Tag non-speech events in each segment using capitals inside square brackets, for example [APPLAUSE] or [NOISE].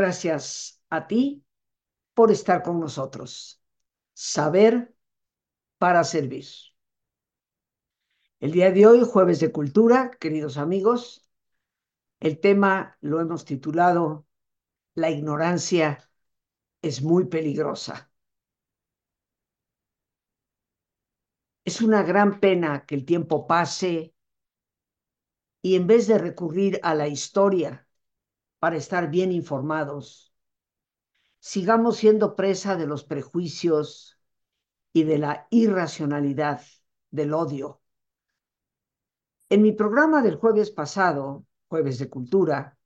Gracias a ti por estar con nosotros. Saber para servir. El día de hoy, jueves de cultura, queridos amigos, el tema lo hemos titulado La ignorancia es muy peligrosa. Es una gran pena que el tiempo pase y en vez de recurrir a la historia para estar bien informados, sigamos siendo presa de los prejuicios y de la irracionalidad del odio. En mi programa del jueves pasado, jueves de cultura,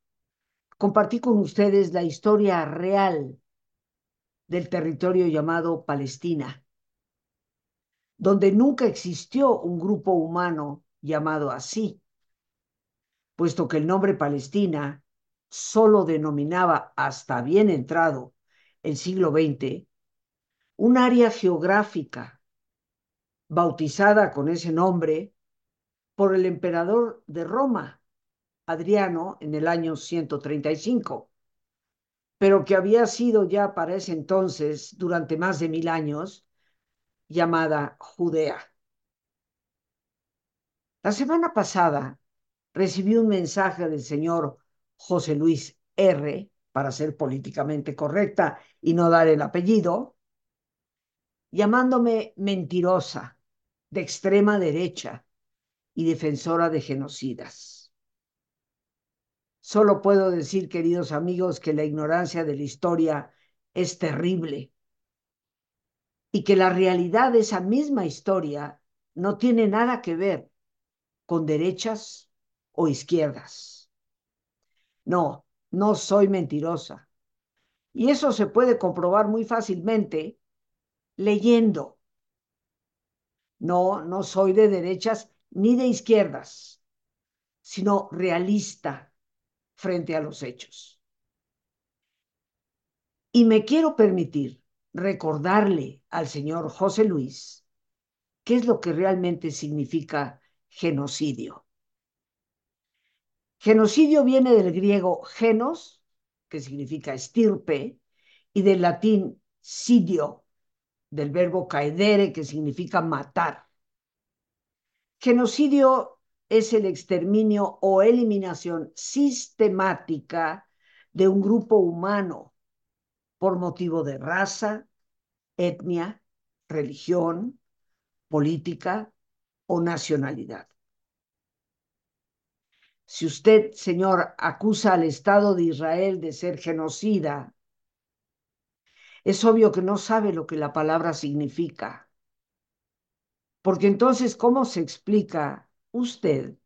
compartí con ustedes la historia real del territorio llamado Palestina, donde nunca existió un grupo humano llamado así, puesto que el nombre Palestina solo denominaba hasta bien entrado el siglo XX un área geográfica bautizada con ese nombre por el emperador de Roma, Adriano, en el año 135, pero que había sido ya para ese entonces, durante más de mil años, llamada Judea. La semana pasada recibí un mensaje del señor José Luis R., para ser políticamente correcta y no dar el apellido, llamándome mentirosa, de extrema derecha y defensora de genocidas. Solo puedo decir, queridos amigos, que la ignorancia de la historia es terrible y que la realidad de esa misma historia no tiene nada que ver con derechas o izquierdas. No, no soy mentirosa. Y eso se puede comprobar muy fácilmente leyendo. No, no soy de derechas ni de izquierdas, sino realista frente a los hechos. Y me quiero permitir recordarle al señor José Luis qué es lo que realmente significa genocidio. Genocidio viene del griego genos, que significa estirpe, y del latín sidio, del verbo caedere, que significa matar. Genocidio es el exterminio o eliminación sistemática de un grupo humano por motivo de raza, etnia, religión, política o nacionalidad. Si usted, señor, acusa al Estado de Israel de ser genocida, es obvio que no sabe lo que la palabra significa. Porque entonces, ¿cómo se explica usted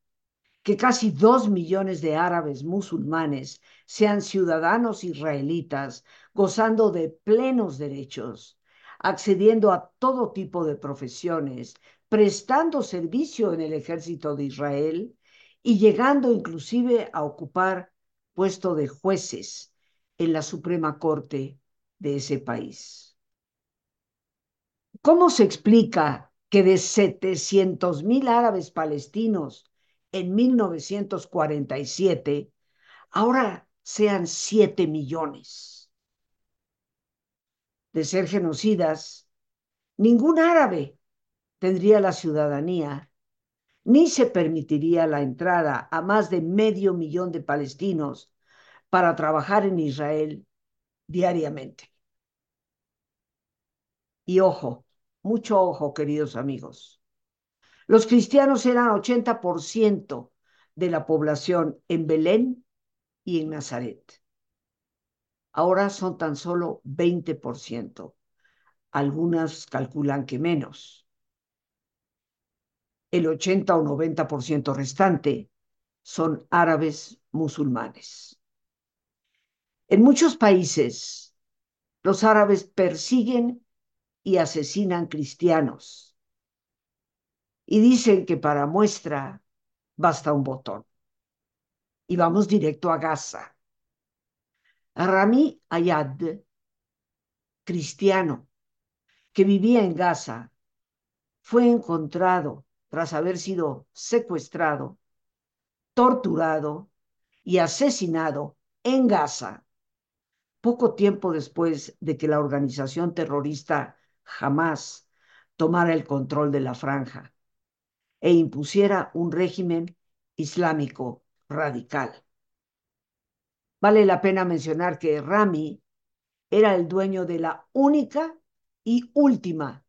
que casi dos millones de árabes musulmanes sean ciudadanos israelitas gozando de plenos derechos, accediendo a todo tipo de profesiones, prestando servicio en el ejército de Israel y llegando inclusive a ocupar puesto de jueces en la Suprema Corte de ese país. ¿Cómo se explica que de 700 mil árabes palestinos en 1947 ahora sean 7 millones? De ser genocidas, ningún árabe tendría la ciudadanía ni se permitiría la entrada a más de medio millón de palestinos para trabajar en Israel diariamente. Y ojo, mucho ojo, queridos amigos. Los cristianos eran 80% de la población en Belén y en Nazaret. Ahora son tan solo 20%. Algunas calculan que menos el 80 o 90% restante son árabes musulmanes. En muchos países, los árabes persiguen y asesinan cristianos y dicen que para muestra basta un botón. Y vamos directo a Gaza. Rami Ayad, cristiano, que vivía en Gaza, fue encontrado tras haber sido secuestrado, torturado y asesinado en Gaza poco tiempo después de que la organización terrorista Hamas tomara el control de la franja e impusiera un régimen islámico radical. Vale la pena mencionar que Rami era el dueño de la única y última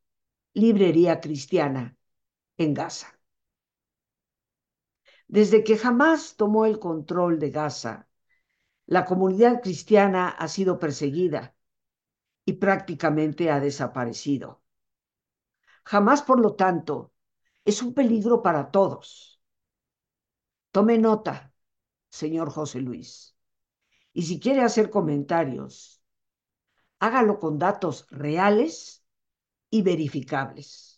librería cristiana en Gaza. Desde que Hamas tomó el control de Gaza, la comunidad cristiana ha sido perseguida y prácticamente ha desaparecido. Jamás, por lo tanto, es un peligro para todos. Tome nota, señor José Luis. Y si quiere hacer comentarios, hágalo con datos reales y verificables.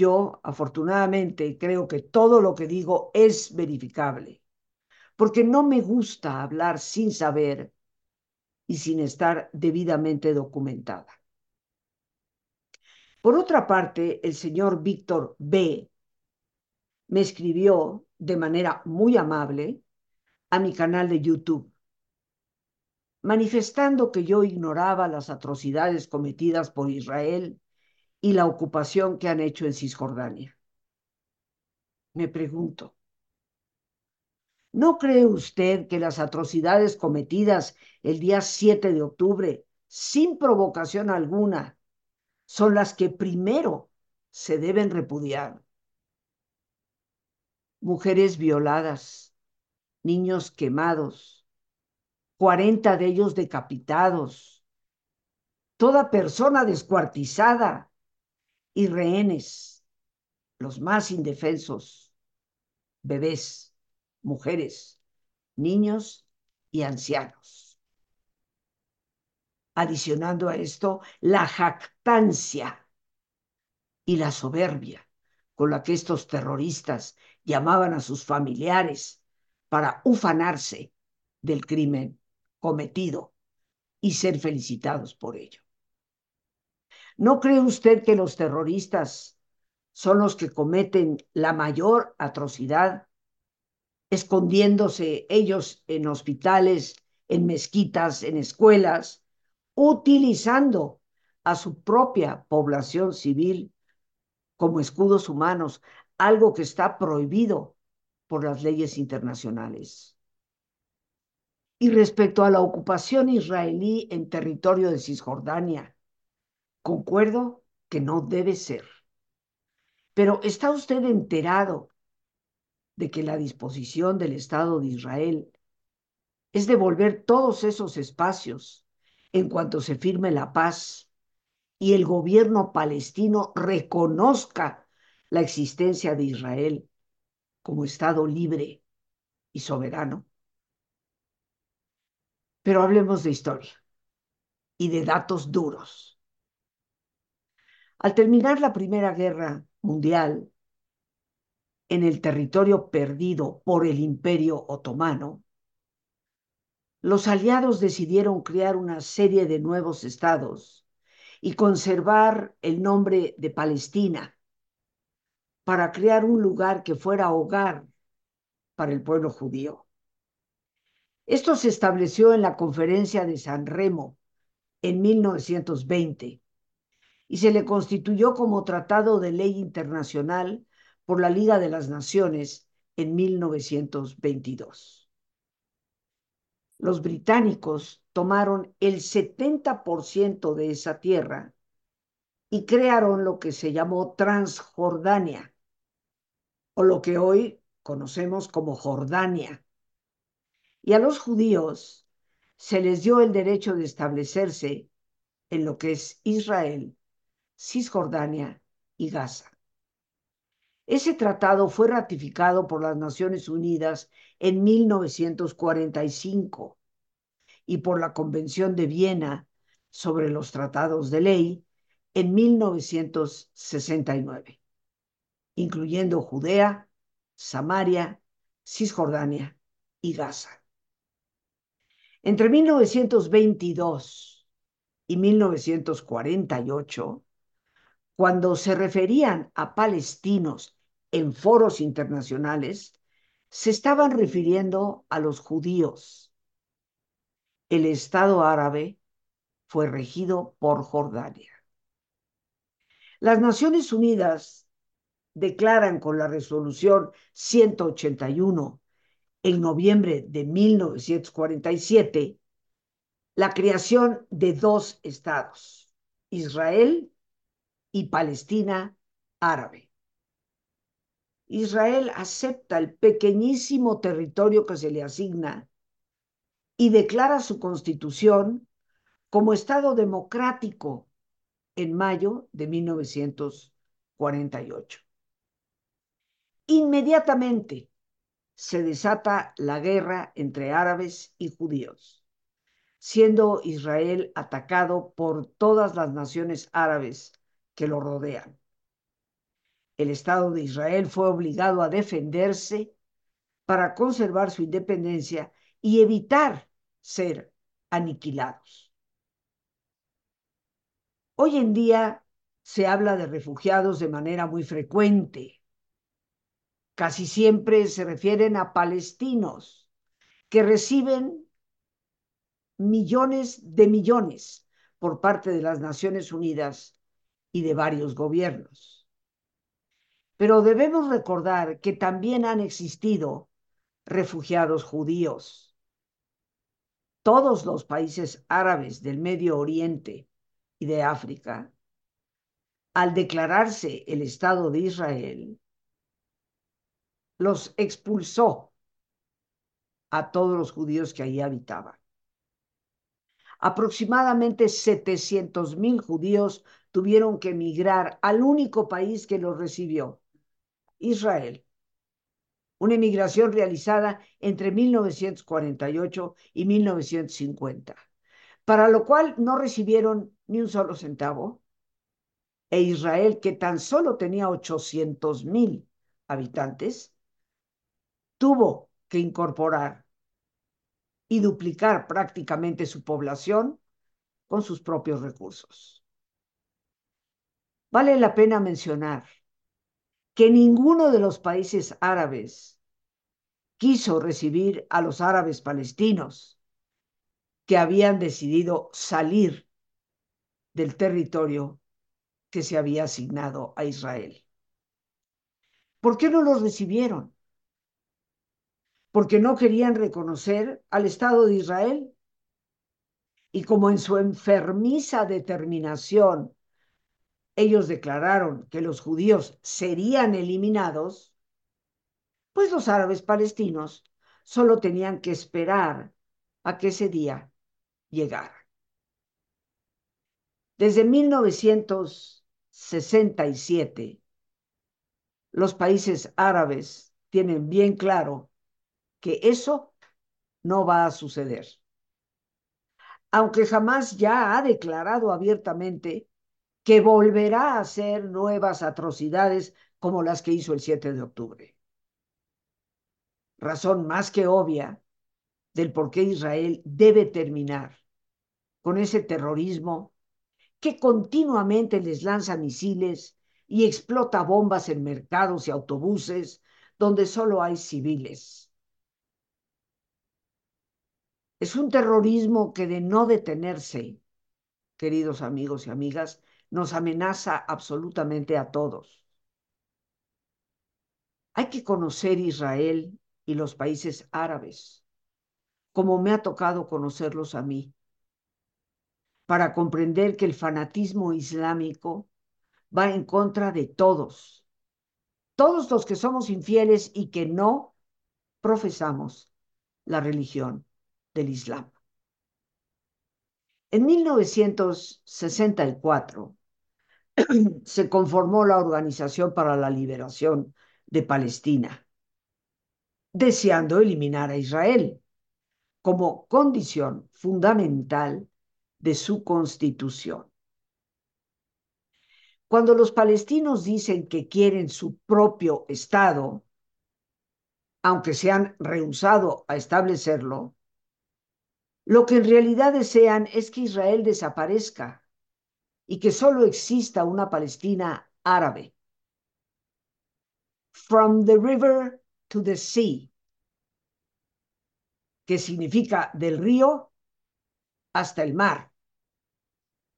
Yo, afortunadamente, creo que todo lo que digo es verificable, porque no me gusta hablar sin saber y sin estar debidamente documentada. Por otra parte, el señor Víctor B. me escribió de manera muy amable a mi canal de YouTube, manifestando que yo ignoraba las atrocidades cometidas por Israel y la ocupación que han hecho en Cisjordania. Me pregunto, ¿no cree usted que las atrocidades cometidas el día 7 de octubre, sin provocación alguna, son las que primero se deben repudiar. Mujeres violadas, niños quemados, 40 de ellos decapitados, toda persona descuartizada y rehenes, los más indefensos, bebés, mujeres, niños y ancianos adicionando a esto la jactancia y la soberbia con la que estos terroristas llamaban a sus familiares para ufanarse del crimen cometido y ser felicitados por ello. ¿No cree usted que los terroristas son los que cometen la mayor atrocidad, escondiéndose ellos en hospitales, en mezquitas, en escuelas, utilizando a su propia población civil como escudos humanos, algo que está prohibido por las leyes internacionales. Y respecto a la ocupación israelí en territorio de Cisjordania, concuerdo que no debe ser. Pero ¿está usted enterado de que la disposición del Estado de Israel es devolver todos esos espacios en cuanto se firme la paz y el gobierno palestino reconozca la existencia de Israel como Estado libre y soberano. Pero hablemos de historia y de datos duros. Al terminar la Primera Guerra Mundial, en el territorio perdido por el Imperio Otomano, los aliados decidieron crear una serie de nuevos estados y conservar el nombre de Palestina para crear un lugar que fuera hogar para el pueblo judío. Esto se estableció en la conferencia de San Remo en 1920 y se le constituyó como tratado de ley internacional por la Liga de las Naciones en 1922 los británicos tomaron el 70% de esa tierra y crearon lo que se llamó Transjordania, o lo que hoy conocemos como Jordania. Y a los judíos se les dio el derecho de establecerse en lo que es Israel, Cisjordania y Gaza. Ese tratado fue ratificado por las Naciones Unidas en 1945 y por la Convención de Viena sobre los tratados de ley en 1969, incluyendo Judea, Samaria, Cisjordania y Gaza. Entre 1922 y 1948, cuando se referían a palestinos en foros internacionales se estaban refiriendo a los judíos. el Estado árabe fue regido por Jordania. Las Naciones Unidas declaran con la resolución 181 en noviembre de 1947 la creación de dos estados, Israel y Palestina árabe. Israel acepta el pequeñísimo territorio que se le asigna y declara su constitución como Estado democrático en mayo de 1948. Inmediatamente se desata la guerra entre árabes y judíos, siendo Israel atacado por todas las naciones árabes que lo rodean. El Estado de Israel fue obligado a defenderse para conservar su independencia y evitar ser aniquilados. Hoy en día se habla de refugiados de manera muy frecuente. Casi siempre se refieren a palestinos que reciben millones de millones por parte de las Naciones Unidas y de varios gobiernos. Pero debemos recordar que también han existido refugiados judíos. Todos los países árabes del Medio Oriente y de África, al declararse el Estado de Israel, los expulsó a todos los judíos que allí habitaban. Aproximadamente 700 mil judíos tuvieron que emigrar al único país que los recibió, Israel. Una emigración realizada entre 1948 y 1950, para lo cual no recibieron ni un solo centavo. E Israel, que tan solo tenía 800 mil habitantes, tuvo que incorporar y duplicar prácticamente su población con sus propios recursos. Vale la pena mencionar que ninguno de los países árabes quiso recibir a los árabes palestinos que habían decidido salir del territorio que se había asignado a Israel. ¿Por qué no los recibieron? porque no querían reconocer al Estado de Israel. Y como en su enfermiza determinación ellos declararon que los judíos serían eliminados, pues los árabes palestinos solo tenían que esperar a que ese día llegara. Desde 1967, los países árabes tienen bien claro que eso no va a suceder. Aunque jamás ya ha declarado abiertamente que volverá a hacer nuevas atrocidades como las que hizo el 7 de octubre. Razón más que obvia del por qué Israel debe terminar con ese terrorismo que continuamente les lanza misiles y explota bombas en mercados y autobuses donde solo hay civiles. Es un terrorismo que de no detenerse, queridos amigos y amigas, nos amenaza absolutamente a todos. Hay que conocer Israel y los países árabes, como me ha tocado conocerlos a mí, para comprender que el fanatismo islámico va en contra de todos, todos los que somos infieles y que no profesamos la religión del Islam. En 1964 [CLEARS THROAT] se conformó la Organización para la Liberación de Palestina, deseando eliminar a Israel como condición fundamental de su constitución. Cuando los palestinos dicen que quieren su propio Estado, aunque se han rehusado a establecerlo, lo que en realidad desean es que Israel desaparezca y que solo exista una Palestina árabe. From the river to the sea, que significa del río hasta el mar.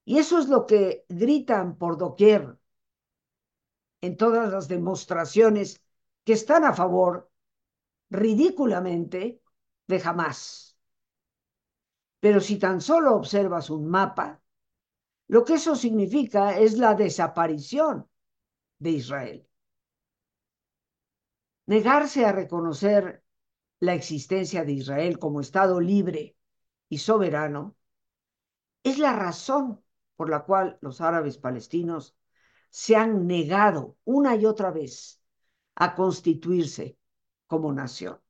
Y eso es lo que gritan por doquier en todas las demostraciones que están a favor, ridículamente, de Hamas. Pero si tan solo observas un mapa, lo que eso significa es la desaparición de Israel. Negarse a reconocer la existencia de Israel como Estado libre y soberano es la razón por la cual los árabes palestinos se han negado una y otra vez a constituirse como nación.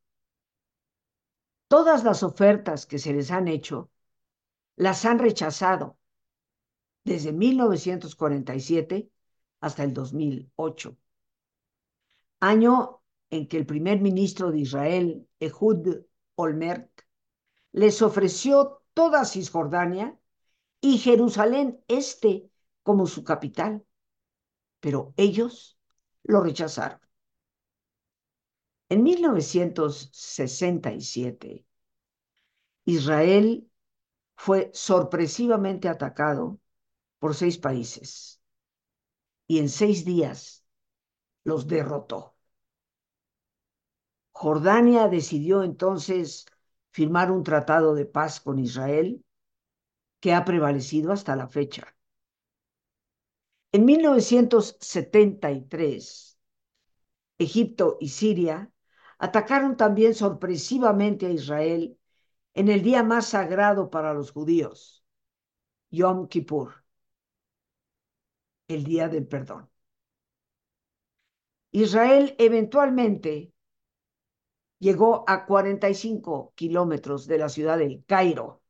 Todas las ofertas que se les han hecho las han rechazado desde 1947 hasta el 2008, año en que el primer ministro de Israel, Ehud Olmert, les ofreció toda Cisjordania y Jerusalén Este como su capital, pero ellos lo rechazaron. En 1967, Israel fue sorpresivamente atacado por seis países y en seis días los derrotó. Jordania decidió entonces firmar un tratado de paz con Israel que ha prevalecido hasta la fecha. En 1973, Egipto y Siria atacaron también sorpresivamente a Israel en el día más sagrado para los judíos, Yom Kippur, el día del perdón. Israel eventualmente llegó a 45 kilómetros de la ciudad del Cairo,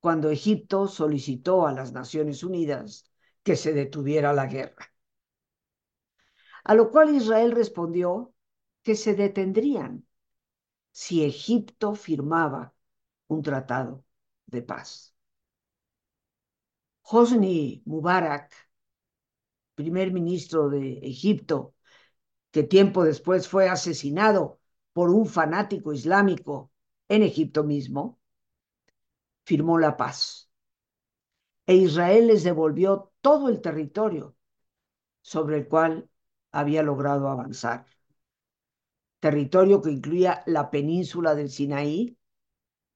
cuando Egipto solicitó a las Naciones Unidas que se detuviera la guerra. A lo cual Israel respondió que se detendrían si Egipto firmaba un tratado de paz. Hosni Mubarak, primer ministro de Egipto, que tiempo después fue asesinado por un fanático islámico en Egipto mismo, firmó la paz. E Israel les devolvió todo el territorio sobre el cual había logrado avanzar. Territorio que incluía la península del Sinaí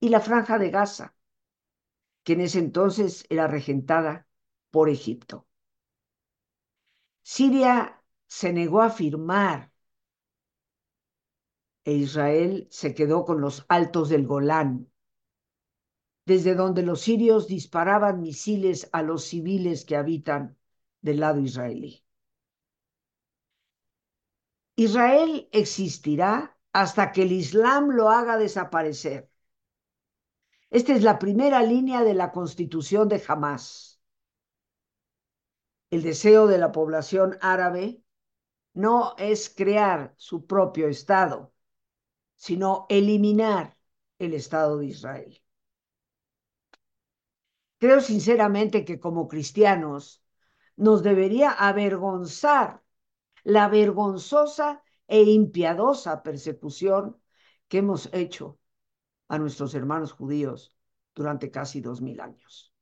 y la franja de Gaza, que en ese entonces era regentada por Egipto. Siria se negó a firmar e Israel se quedó con los altos del Golán, desde donde los sirios disparaban misiles a los civiles que habitan del lado israelí. Israel existirá hasta que el Islam lo haga desaparecer. Esta es la primera línea de la constitución de Hamas. El deseo de la población árabe no es crear su propio Estado, sino eliminar el Estado de Israel. Creo sinceramente que como cristianos nos debería avergonzar la vergonzosa e impiadosa persecución que hemos hecho a nuestros hermanos judíos durante casi dos mil años.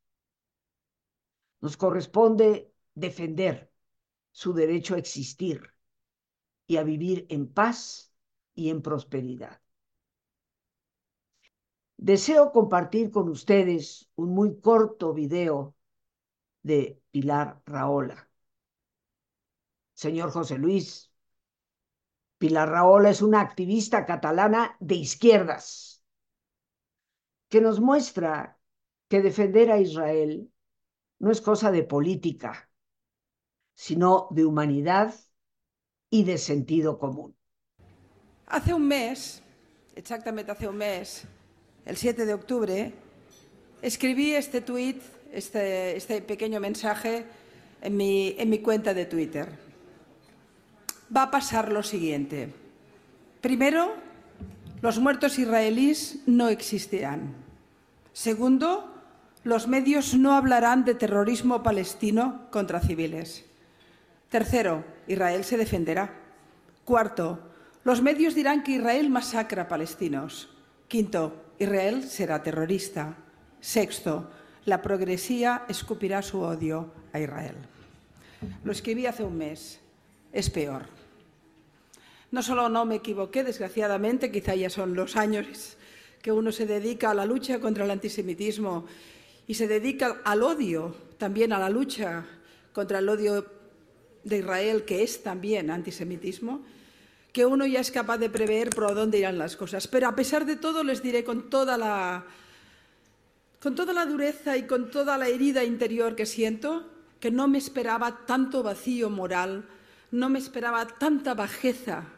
Nos corresponde defender su derecho a existir y a vivir en paz y en prosperidad. Deseo compartir con ustedes un muy corto video de Pilar Raola. Señor José Luis, Pilar Raola es una activista catalana de izquierdas que nos muestra que defender a Israel no es cosa de política, sino de humanidad y de sentido común. Hace un mes, exactamente hace un mes, el 7 de octubre, escribí este tuit, este, este, pequeño mensaje en mi, en mi cuenta de Twitter. Va a pasar lo siguiente. Primero, los muertos israelíes no existirán. Segundo, los medios no hablarán de terrorismo palestino contra civiles. Tercero, Israel se defenderá. Cuarto, los medios dirán que Israel masacra a palestinos. Quinto, Israel será terrorista. Sexto, la progresía escupirá su odio a Israel. Lo escribí hace un mes. Es peor. No solo no me equivoqué, desgraciadamente, quizá ya son los años que uno se dedica a la lucha contra el antisemitismo y se dedica al odio, también a la lucha contra el odio de Israel, que es también antisemitismo, que uno ya es capaz de prever por dónde irán las cosas. Pero a pesar de todo, les diré con toda la, con toda la dureza y con toda la herida interior que siento, que no me esperaba tanto vacío moral, no me esperaba tanta bajeza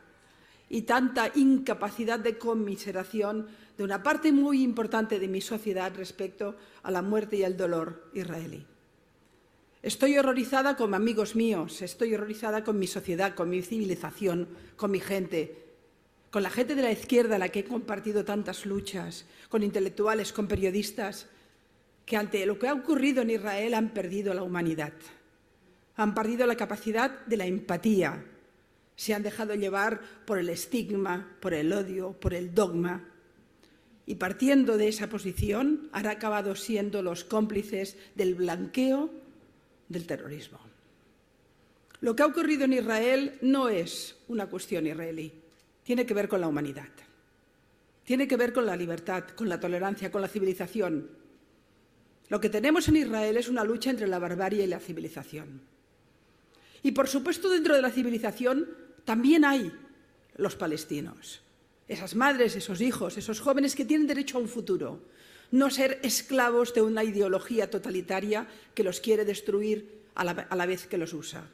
y tanta incapacidad de conmiseración de una parte muy importante de mi sociedad respecto a la muerte y el dolor israelí. Estoy horrorizada con amigos míos, estoy horrorizada con mi sociedad, con mi civilización, con mi gente, con la gente de la izquierda a la que he compartido tantas luchas, con intelectuales, con periodistas, que ante lo que ha ocurrido en Israel han perdido la humanidad, han perdido la capacidad de la empatía, se han dejado llevar por el estigma, por el odio, por el dogma, y partiendo de esa posición han acabado siendo los cómplices del blanqueo del terrorismo. Lo que ha ocurrido en Israel no es una cuestión israelí, tiene que ver con la humanidad, tiene que ver con la libertad, con la tolerancia, con la civilización. Lo que tenemos en Israel es una lucha entre la barbarie y la civilización. Y por supuesto dentro de la civilización también hay los palestinos esas madres, esos hijos, esos jóvenes que tienen derecho a un futuro, no ser esclavos de una ideología totalitaria que los quiere destruir a la, vez que los usa.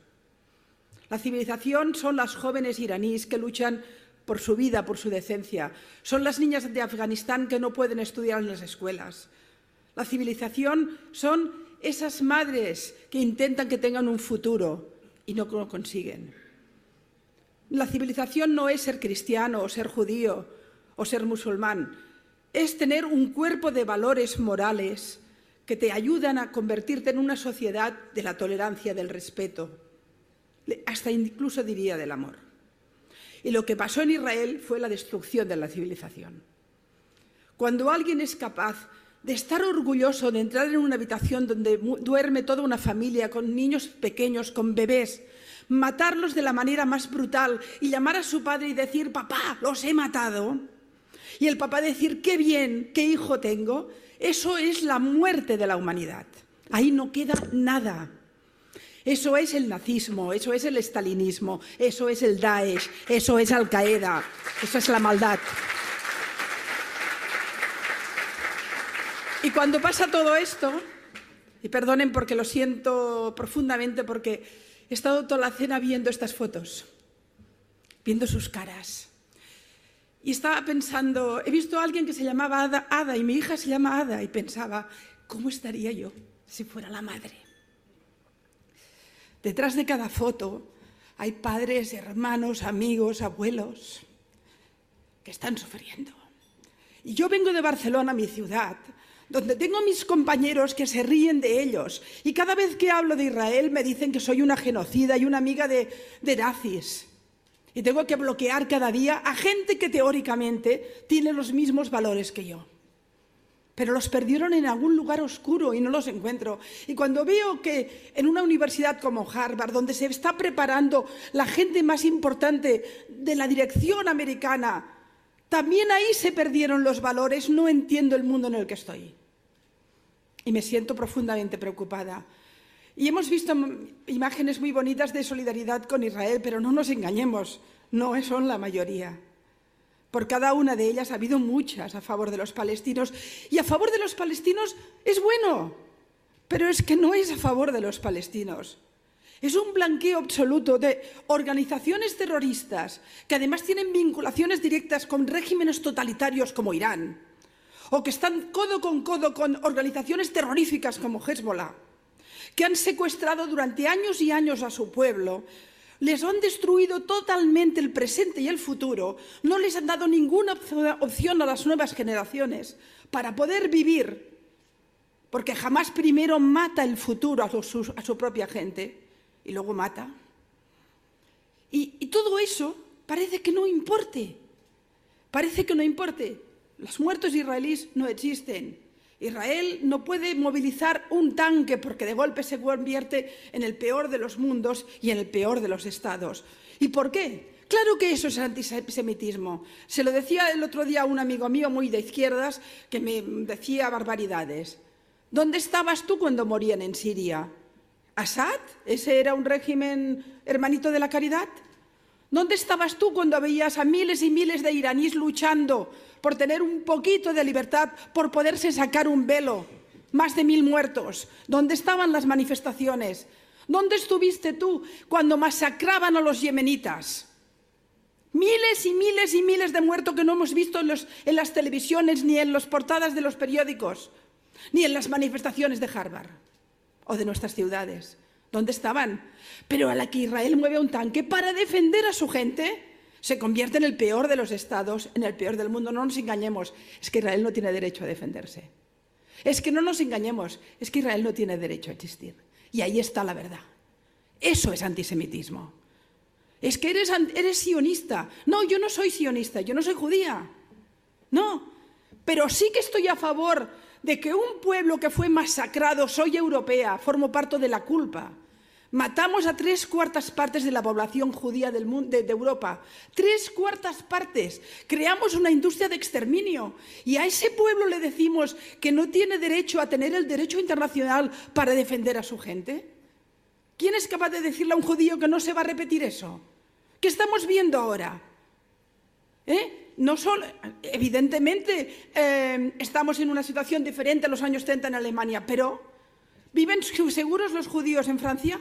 La civilización son las jóvenes iraníes que luchan por su vida, por su decencia. Son las niñas de Afganistán que no pueden estudiar en las escuelas. La civilización son esas madres que intentan que tengan un futuro y no lo consiguen. La civilización no es ser cristiano o ser judío o ser musulmán, es tener un cuerpo de valores morales que te ayudan a convertirte en una sociedad de la tolerancia, del respeto, hasta incluso diría del amor. Y lo que pasó en Israel fue la destrucción de la civilización. Cuando alguien es capaz de estar orgulloso de entrar en una habitación donde duerme toda una familia con niños pequeños, con bebés, matarlos de la manera más brutal y llamar a su padre y decir, papá, los he matado, y el papá decir, qué bien, qué hijo tengo, eso es la muerte de la humanidad. Ahí no queda nada. Eso es el nazismo, eso es el estalinismo, eso es el Daesh, eso es Al Qaeda, eso es la maldad. Y cuando pasa todo esto, y perdonen porque lo siento profundamente porque He estado toda la cena viendo estas fotos, viendo sus caras. Y estaba pensando, he visto a alguien que se llamaba Ada, y mi hija se llama Ada, y pensaba, ¿cómo estaría yo si fuera la madre? Detrás de cada foto hay padres, hermanos, amigos, abuelos que están sufriendo. Y yo vengo de Barcelona, mi ciudad, donde tengo mis compañeros que se ríen de ellos y cada vez que hablo de Israel me dicen que soy una genocida y una amiga de, de nazis. Y tengo que bloquear cada día a gente que teóricamente tiene los mismos valores que yo. Pero los perdieron en algún lugar oscuro y no los encuentro. Y cuando veo que en una universidad como Harvard, donde se está preparando la gente más importante de la dirección americana, también ahí se perdieron los valores, no entiendo el mundo en el que estoy y me siento profundamente preocupada. Y hemos visto imágenes muy bonitas de solidaridad con Israel, pero no nos engañemos, no son la mayoría. Por cada una de ellas ha habido muchas a favor de los palestinos. Y a favor de los palestinos es bueno, pero es que no es a favor de los palestinos. Es un blanqueo absoluto de organizaciones terroristas que además tienen vinculaciones directas con regímenes totalitarios como Irán o que están codo con codo con organizaciones terroríficas como Hezbollah, que han secuestrado durante años y años a su pueblo, les han destruido totalmente el presente y el futuro, no les han dado ninguna opción a las nuevas generaciones para poder vivir, porque jamás primero mata el futuro a su, propia gente y luego mata. Y, y todo eso parece que no importe, parece que no importe. Los muertos israelíes no existen Israel no puede movilizar un tanque porque de golpe se convierte en el peor de los mundos y en el peor de los estados. ¿Y por qué? Claro que eso es antisemitismo. Se lo decía el otro día a un amigo mío muy de izquierdas que me decía barbaridades. ¿Dónde estabas tú cuando morían en Siria? ¿Assad? ¿Ese era un régimen hermanito de la caridad? ¿Dónde estabas tú cuando veías a miles y miles de iraníes luchando por tener un poquito de libertad, por poderse sacar un velo? Más de mil muertos. ¿Dónde estaban las manifestaciones? ¿Dónde estuviste tú cuando masacraban a los yemenitas? Miles y miles y miles de muertos que no hemos visto en, las televisiones, ni en las portadas de los periódicos, ni en las manifestaciones de Harvard o de nuestras ciudades. ¿Dónde estaban? Pero a la que Israel mueve un tanque para defender a su gente, se convierte en el peor de los estados, en el peor del mundo. No nos engañemos, es que Israel no tiene derecho a defenderse. Es que no nos engañemos, es que Israel no tiene derecho a existir. Y ahí está la verdad. Eso es antisemitismo. Es que eres, eres sionista. No, yo no soy sionista, yo no soy judía. No, pero sí que estoy a favor de que un pueblo que fue masacrado, soy europea, formo parte de la culpa. Matamos a tres cuartas partes de la población judía del mundo, de, Europa. Tres cuartas partes. Creamos una industria de exterminio. Y a ese pueblo le decimos que no tiene derecho a tener el derecho internacional para defender a su gente. ¿Quién es capaz de decirle a un judío que no se va a repetir eso? ¿Qué estamos viendo ahora? ¿Eh? No solo, evidentemente, eh, estamos en una situación diferente a los años 30 en Alemania, pero ¿viven seguros los judíos en Francia?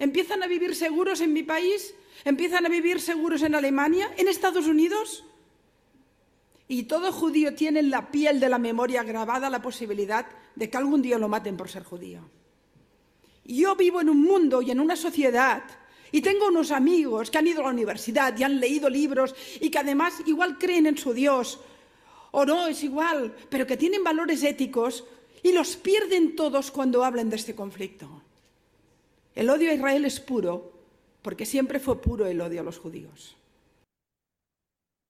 ¿Empiezan a vivir seguros en mi país? ¿Empiezan a vivir seguros en Alemania? ¿En Estados Unidos? Y todo judío tiene en la piel de la memoria grabada la posibilidad de que algún día lo maten por ser judío. Yo vivo en un mundo y en una sociedad y tengo unos amigos que han ido a la universidad y han leído libros y que además igual creen en su Dios, o no, es igual, pero que tienen valores éticos y los pierden todos cuando hablan de este conflicto. El odio a Israel es puro porque siempre fue puro el odio a los judíos.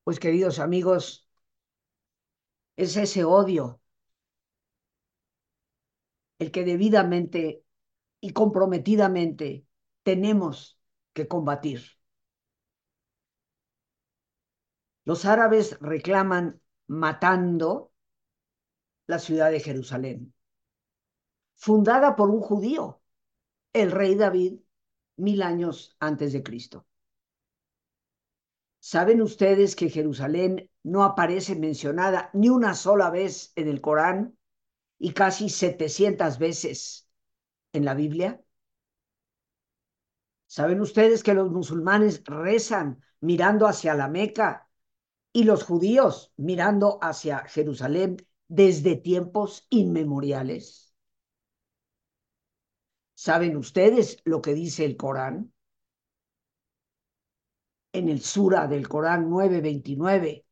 Pues queridos amigos, es ese odio el que debidamente y comprometidamente tenemos que combatir. Los árabes reclaman matando la ciudad de Jerusalén, fundada por un judío, el rey David, mil años antes de Cristo. ¿Saben ustedes que Jerusalén no aparece mencionada ni una sola vez en el Corán y casi 700 veces en la Biblia? ¿Saben ustedes que los musulmanes rezan mirando hacia la Meca y los judíos mirando hacia Jerusalén desde tiempos inmemoriales? ¿Saben ustedes lo que dice el Corán? En el Sura del Corán 9:29,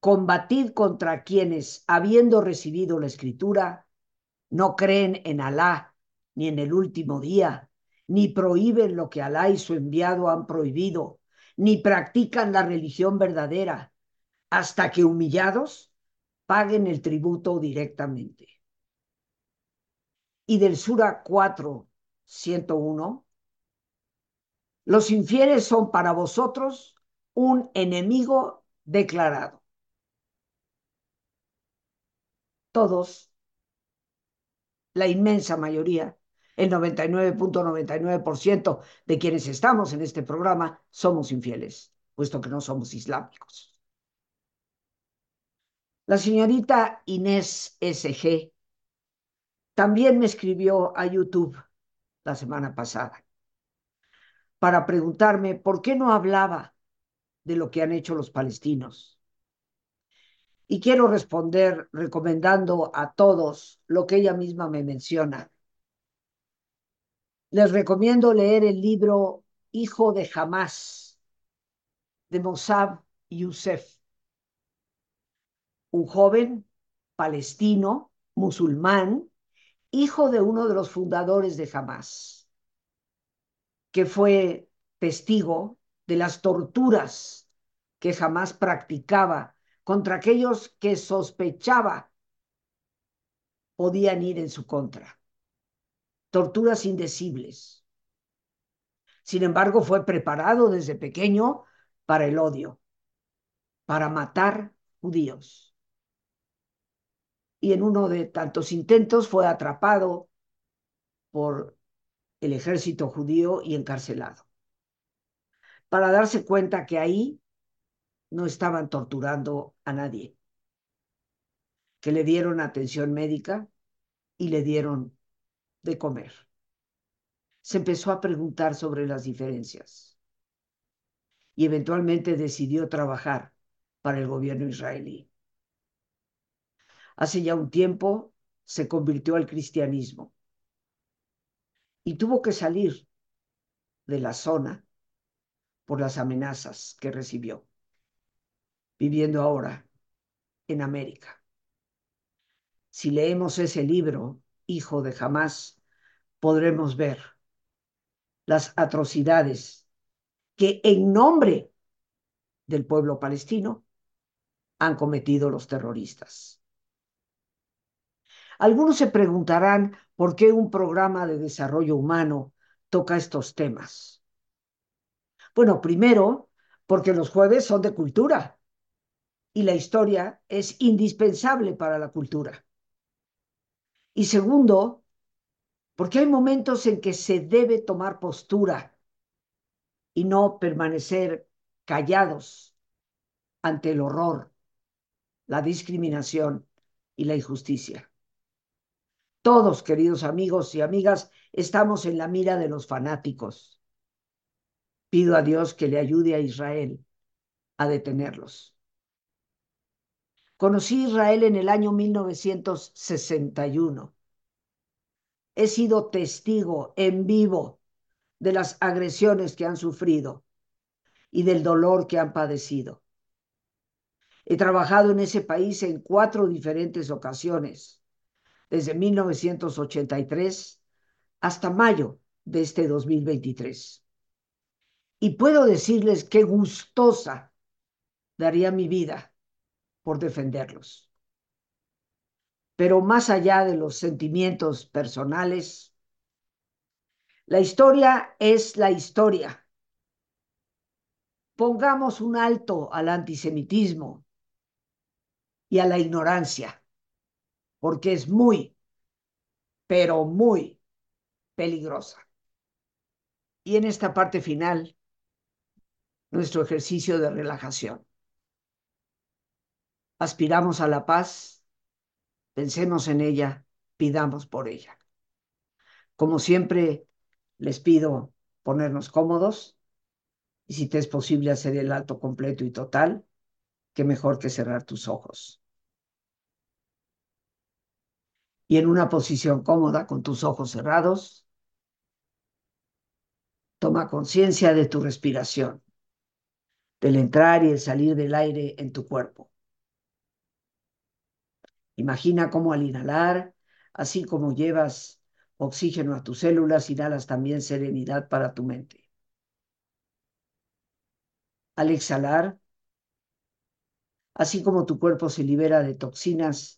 combatid contra quienes, habiendo recibido la escritura, no creen en Alá ni en el último día ni prohíben lo que Alá y su enviado han prohibido, ni practican la religión verdadera, hasta que humillados paguen el tributo directamente. Y del Sura 4, 101, los infieles son para vosotros un enemigo declarado. Todos, la inmensa mayoría, el 99.99% de quienes estamos en este programa somos infieles, puesto que no somos islámicos. La señorita Inés SG también me escribió a YouTube la semana pasada para preguntarme por qué no hablaba de lo que han hecho los palestinos. Y quiero responder recomendando a todos lo que ella misma me menciona les recomiendo leer el libro Hijo de Jamás de Mossab Youssef, un joven palestino, musulmán, hijo de uno de los fundadores de Hamas, que fue testigo de las torturas que jamás practicaba contra aquellos que sospechaba podían ir en su contra. Torturas indecibles. Sin embargo, fue preparado desde pequeño para el odio, para matar judíos. Y en uno de tantos intentos fue atrapado por el ejército judío y encarcelado. Para darse cuenta que ahí no estaban torturando a nadie, que le dieron atención médica y le dieron de comer. Se empezó a preguntar sobre las diferencias y eventualmente decidió trabajar para el gobierno israelí. Hace ya un tiempo se convirtió al cristianismo y tuvo que salir de la zona por las amenazas que recibió, viviendo ahora en América. Si leemos ese libro, Hijo de Jamás, podremos ver las atrocidades que en nombre del pueblo palestino han cometido los terroristas. Algunos se preguntarán por qué un programa de desarrollo humano toca estos temas. Bueno, primero, porque los jueves son de cultura y la historia es indispensable para la cultura. Y segundo, porque hay momentos en que se debe tomar postura y no permanecer callados ante el horror, la discriminación y la injusticia. Todos, queridos amigos y amigas, estamos en la mira de los fanáticos. Pido a Dios que le ayude a Israel a detenerlos. Conocí Israel en el año 1961. He sido testigo en vivo de las agresiones que han sufrido y del dolor que han padecido. He trabajado en ese país en cuatro diferentes ocasiones, desde 1983 hasta mayo de este 2023. Y puedo decirles qué gustosa daría mi vida por defenderlos. Pero más allá de los sentimientos personales, la historia es la historia. Pongamos un alto al antisemitismo y a la ignorancia, porque es muy, pero muy peligrosa. Y en esta parte final, nuestro ejercicio de relajación. Aspiramos a la paz, pensemos en ella, pidamos por ella. Como siempre, les pido ponernos cómodos y si te es posible hacer el alto completo y total, qué mejor que cerrar tus ojos. Y en una posición cómoda, con tus ojos cerrados, toma conciencia de tu respiración del entrar y el salir del aire en tu cuerpo. Imagina cómo al inhalar, así como llevas oxígeno a tus células, inhalas también serenidad para tu mente. Al exhalar, así como tu cuerpo se libera de toxinas,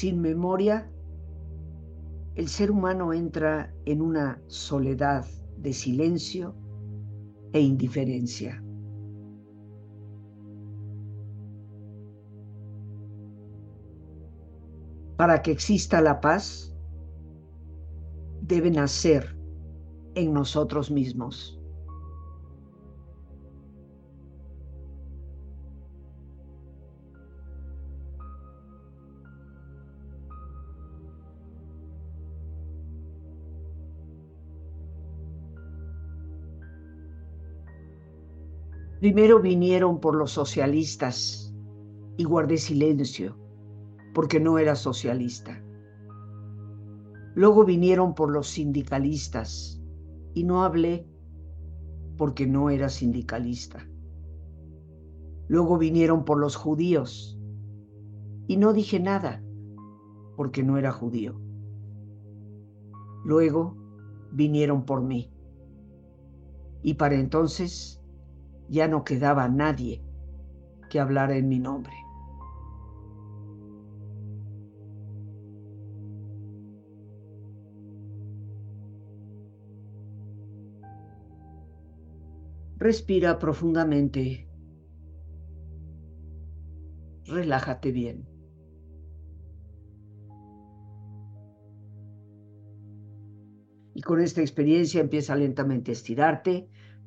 Sin memoria, el ser humano entra en una soledad de silencio e indiferencia. Para que exista la paz, debe nacer en nosotros mismos. Primero vinieron por los socialistas y guardé silencio porque no era socialista. Luego vinieron por los sindicalistas y no hablé porque no era sindicalista. Luego vinieron por los judíos y no dije nada porque no era judío. Luego vinieron por mí y para entonces ya no quedaba nadie que hablara en mi nombre. Respira profundamente. Relájate bien. Y con esta experiencia empieza lentamente a estirarte,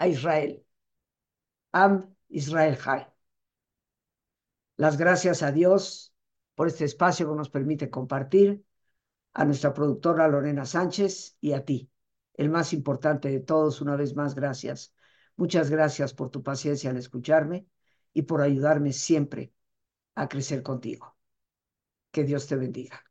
a Israel. Am Israel High. Las gracias a Dios por este espacio que nos permite compartir, a nuestra productora Lorena Sánchez y a ti, el más importante de todos, una vez más, gracias Muchas gracias por tu paciencia al escucharme y por ayudarme siempre a crecer contigo. Que Dios te bendiga.